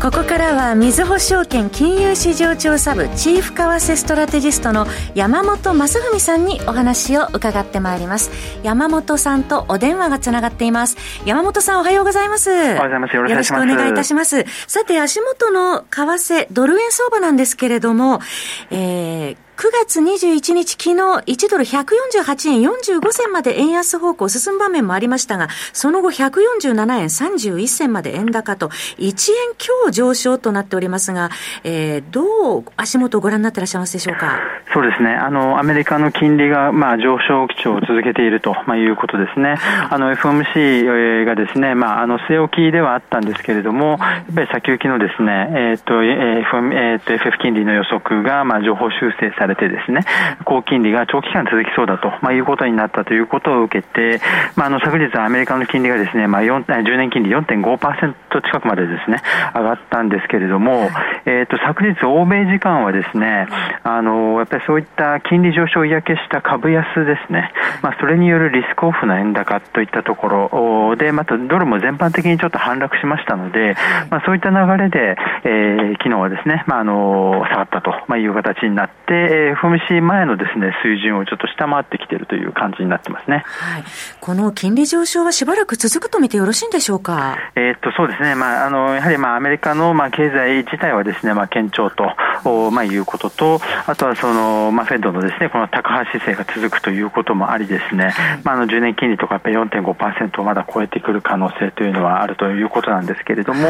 ここからは、みずほ証券金融市場調査部チーフ為替ストラテジストの山本雅文さんにお話を伺ってまいります。山本さんとお電話がつながっています。山本さんおはようございます。おはようございます。よろしくお願いいたします。さて、足元の為替、ドル円相場なんですけれども、えー、9月21日昨日1ドル148円45銭まで円安方向進む場面もありましたが、その後147円31銭まで円高と1円強上昇となっておりますが、えー、どう足元をご覧になっていらっしゃいますでしょうか？そうですね。あの、アメリカの金利が、まあ、上昇基調を続けていると、まあ、いうことですね。あの、FOMC がですね、まあ、あの、据え置きではあったんですけれども、やっぱり先行きのですね、えっ、ー、と、えー、えー、と、FF 金利の予測が、まあ、情報修正されれてですね、高金利が長期間続きそうだと、まあ、いうことになったということを受けて、まあ、あの昨日アメリカの金利がですね、まあ、10年金利4.5%近くまでですね、上がったんですけれども、えっ、ー、と、昨日欧米時間はですね、あの、やっぱりそういった金利上昇を嫌気した株安ですね、まあ、それによるリスクオフの円高といったところで、またドルも全般的にちょっと反落しましたので、まあ、そういった流れで、えー、昨日はですね、まあ、あの、下がったという形になって、FOMC 前のですね、水準をちょっと下回ってきているという感じになってますね。はい。この金利上昇はしばらく続くと見てよろしいんでしょうか？えー、っと、そうですね。まあ、あの、やはりまあ、アメリカのまあ、経済自体はですね、まあ、堅調と、まあ、いうことと、あとはその、まあ、フェッドのですね、この高橋姿勢が続くということもありですね、まあ、あの、10年金利とかやっぱり4.5%をまだ超えてくる可能性というのはあるということなんですけれども、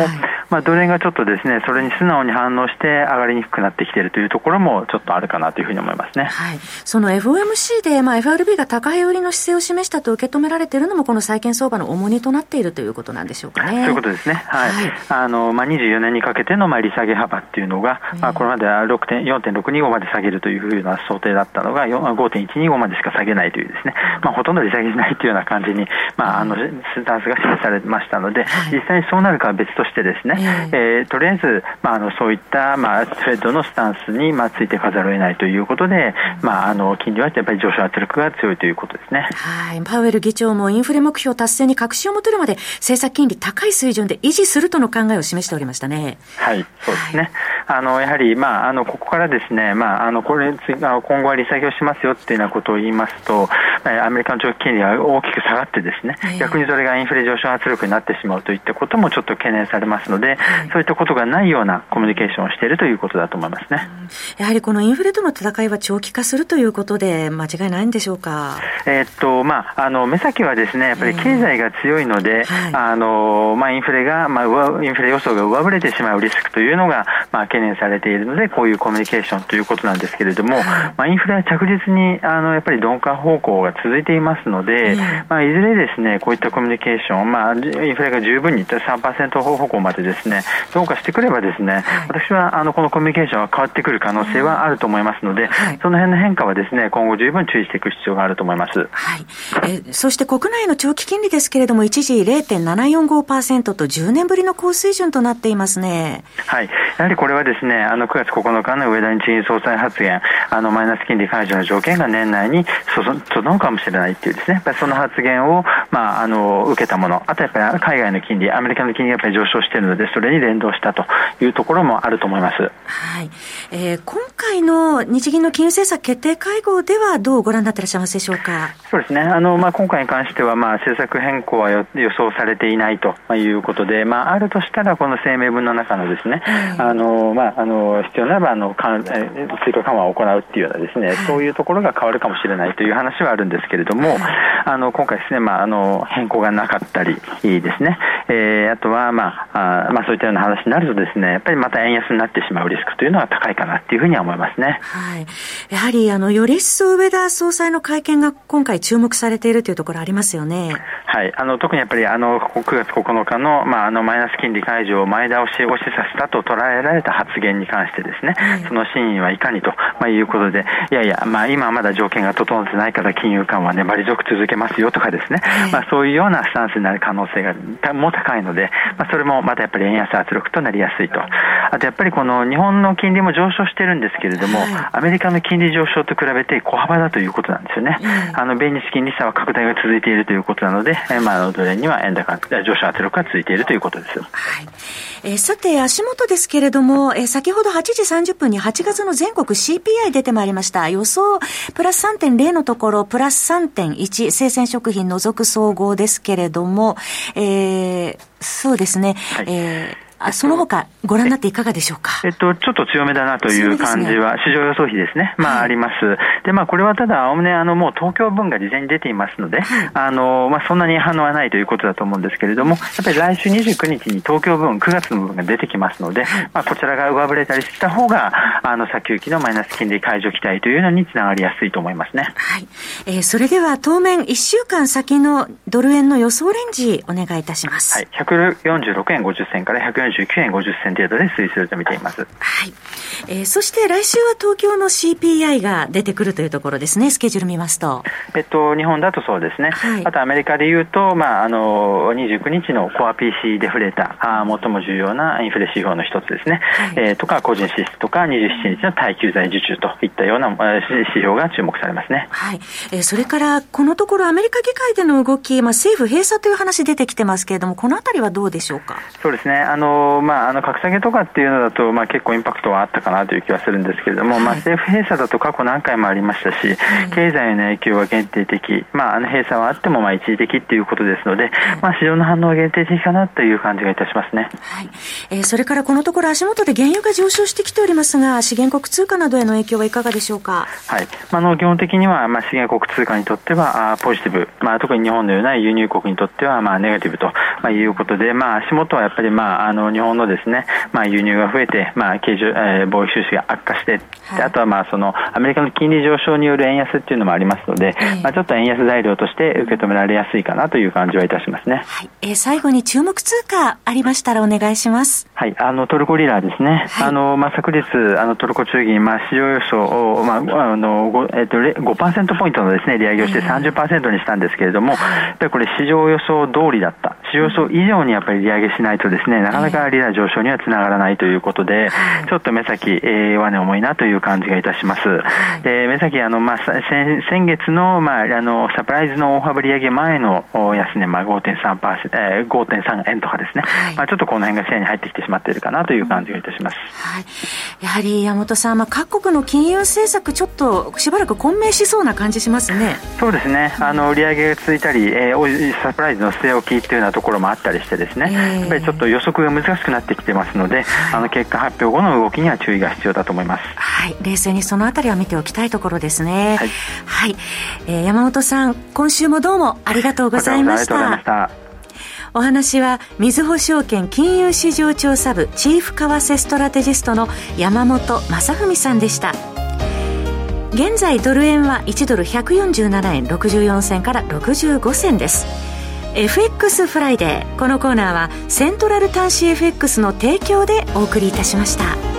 まあ、ドル円がちょっとですね、それに素直に反応して上がりにくくなってきているというところもちょっとあるかなというふうに思いますね。はい。その FOMC で、まあ、FRB が高い売りの姿勢を示したと受け止められているのも、この債券相場の重荷となっているということなんでしょうかね。ということですね。はい。はい、あの、まあ、24年にかけての、まあ、利下げ幅っていうのが、まあ、これまでは4.625まで下げるというふうな想定だったのが、5.125までしか下げないというですね、まあ、ほとんど利下げしないというような感じに、まあ、あの、スタンスが示されましたので、実際にそうなるかは別としてですね、えー、とりあえず、まあ、あの、そういった、まあ、トレードのスタンスに、まあ、ついてかざるを得ないということで、まあ、あの、金利はやっぱり上昇圧力が強いということですね。はい。パウエル議長もインフレ目標達成に確信を持てるまで政策金利高い水準で維持するとの考えを示しておりましたね。はい、そうですね。はい、あの、やはり、まあ、あの、ここからですね、まあ、あの、これ、今後は利下げをしますよっていうようなことを言いますと、アメリカの長期金利が大きく下がってですね、逆にそれがインフレ上昇圧力になってしまうといったこともちょっと懸念されますので、そういったことがないようなコミュニケーションをしているということだと思いますね。やはりこのインフレとの戦いは長期化するということで、間違いないんでしょうか？えー、っと、まあ、あの、目先はですね、やっぱり経済が強いので、はい、あの、まあ、インフレが、まあ、インフレ予想が上振れてしまうリスクというのが、まあ、懸念されているので、こういうコミュニケーションということなんですけれども、はい、まあ、インフレは着実に、あの、やっぱり鈍化方向が続いていますので、まあ、いずれですね、こういったコミュニケーション、まあ、インフレが十分に3%方向までですね、鈍化してくればですね、私は、あの、このコミュニケーションは変わってくる可能性はあると思いますので、その辺の変化はですね、今後十分注意していく必要があると思います。はい。えそして国内の長期金利ですけれども、一時0.745%と10年ぶりの高水準となっていますね。はい。やはりこれはですね、あの9月9日の上田日銀総裁発言、あのマイナス金利解除の条件が年内に整うかもしれないっていうですね、やっぱりその発言を、まあ、あの、受けたもの、あとやっぱり海外の金利、アメリカの金利がやっぱり上昇しているので、それに連動したというところもあると思います。はい。えー、今回の日銀の金融政策決定会合ではどうご覧になっていらっしゃいますでしょうか？そうですね。あの、まあ、今回に関しては、まあ、政策変更は予想されていないということで、まあ、あるとしたら、この声明文の中のですね、あの、まあ、あの、必要ならば、あの、かん追加緩和を行うっていうようなですね、そういうところが変わるかもしれないという話はあるんですけれども、あの、今回ですね、まあ、あの、変更がなかったりですね、えー、あとは、まあ、あまあ、そういったような話になるとですね、やっぱりまた円安になってしまうリスクというのは高いかなっていうふうには思いますね。はい。やはり、あの、より一層上田総裁の会見が今回注目されているというところありますよね。はい。あの、特にやっぱり、あの、9月9日の、まあ、あの、マイナス金利解除を前倒しを示唆したと捉えられた発言に関してですね、はい、その真意はいかにと、まあ、いうことで、いやいや、まあ、今はまだ条件が整ってないから金融融緩和粘り強く続けますよとかですね、まあ、そういうようなスタンスになる可能性がも高いので、まあ、それもまたやっぱり円安圧力となりやすいと。あとやっぱりこの日本の金利も上昇してるんですけれども、アメリカの金利上昇と比べて小幅だということなんですよね。あの、米日金利差は拡大が続いているということなので、まあ、ドル円には円高、上昇圧力が続いているということです。はい。えー、さて、足元ですけれども、えー、先ほど8時30分に8月の全国 CPI 出てまいりました。予想プラス3.0のところ、プラス3.1、生鮮食品除く総合ですけれども、えー、そうですね、はい、えーあその他、ご覧になっていかがでしょうか？えっと、ちょっと強めだなという感じは、市場予想費ですね。まあ、あります。で、まあ、これはただ、おおむね、あの、もう東京分が事前に出ていますので、あの、まあ、そんなに反応はないということだと思うんですけれども、やっぱり来週29日に東京分、9月の分が出てきますので、まあ、こちらが上振れたりした方が、あの、先行きのマイナス金利解除期待というのにつながりやすいと思いますね。はい。えー、それでは、当面1週間先のドル円の予想レンジ、お願いいたします。はい。146円50銭から149円50銭程度で推移すると見ています。はい。えー、そして来週は東京の CPI が出てくるというところですね、スケジュール見ますと。えっと、日本だとそうですね。はい、あとアメリカで言うと、まあ、あの、29日のコア PC デフレーター、最も重要なインフレ指標の一つですね。はい、えー、とか、個人支出とか、27日の耐久財受注といったような指標が注目されますね。はい。えー、それから、このところアメリカ議会での動き、まあ、政府閉鎖という話出てきてますけれども、このあたりはどうでしょうか？そうですね。あの、まあ、あの、格下げとかっていうのだと、まあ、結構インパクトはあったかなという気はするんですけれども、はい、まあ、政府閉鎖だと過去何回もありましたし、経済への影響は限定的、まあ、あの閉鎖はあってもまあ一時的っていうことですので、まあ、市場の反応は限定的かなという感じがいたしますね。はい。えー、それからこのところ足元で原油が上昇してきておりますが、資源国通貨などへの影響はいかがでしょうか？はい、まあ、あの基本的には、まあ、資源国通貨にとってはあポジティブ、まあ、特に日本のような輸入国にとっては、まあ、ネガティブと、まあ、いうことで、まあ、足元はやっぱり、まあ、あの日本のですね、まあ、輸入が増えて、まあ、経常、えー、貿易収支が悪化して、はい、あとは、まあ、その、アメリカの金利上昇による円安っていうのもありますので、まあ、ちょっと円安材料として受け止められやすいかなという感じはいたしますね。はい。えー、最後に注目通貨ありましたらお願いします。はい。あの、トルコリラですね。はい、あの、まあ、昨日、あの、トルコ中銀、まあ、市場予想を、まあ、あの、5、えっ、ー、と、5%ポイントのですね、利上げをして30%にしたんですけれども、やっぱりこれ市場予想通りだった。市場予想以上にやっぱり利上げしないとですね、なかなかリラ上昇にはつながらないということで、ちょっと目先、えー、上値重いなという感じがいたします。で、目先、あの、まあ、先先月の、まあ、あの、サプライズの大幅利上げ前の安値、まあ、5.3%、えー、5.3円とかですね、はい、まあ、ちょっとこの辺が視野に入ってきてしまっているかなという感じがいたします。はい、やはり山本さん、まあ、各国の金融政策、ちょっとしばらく混迷しそうな感じしますね。そうですね、あの利上げが続いたり、えー、サプライズの据え置きっていうようなところもあったりしてですね、えー、やっぱりちょっと予測が難しくなってきてますので、はい、あの結果発表後の動きには注意が必要だと思います。はい、冷静にそのあたりは見ておきたいところですね。はい、はい、えー、山本さん、今週もどうもありがとうございました。お話は、みずほ証券金融市場調査部チーフ為替ストラテジストの山本雅文さんでした。現在ドル円は1ドル147円64銭から65銭です。FX フライデー。このコーナーはセントラル短資 FX の提供でお送りいたしました。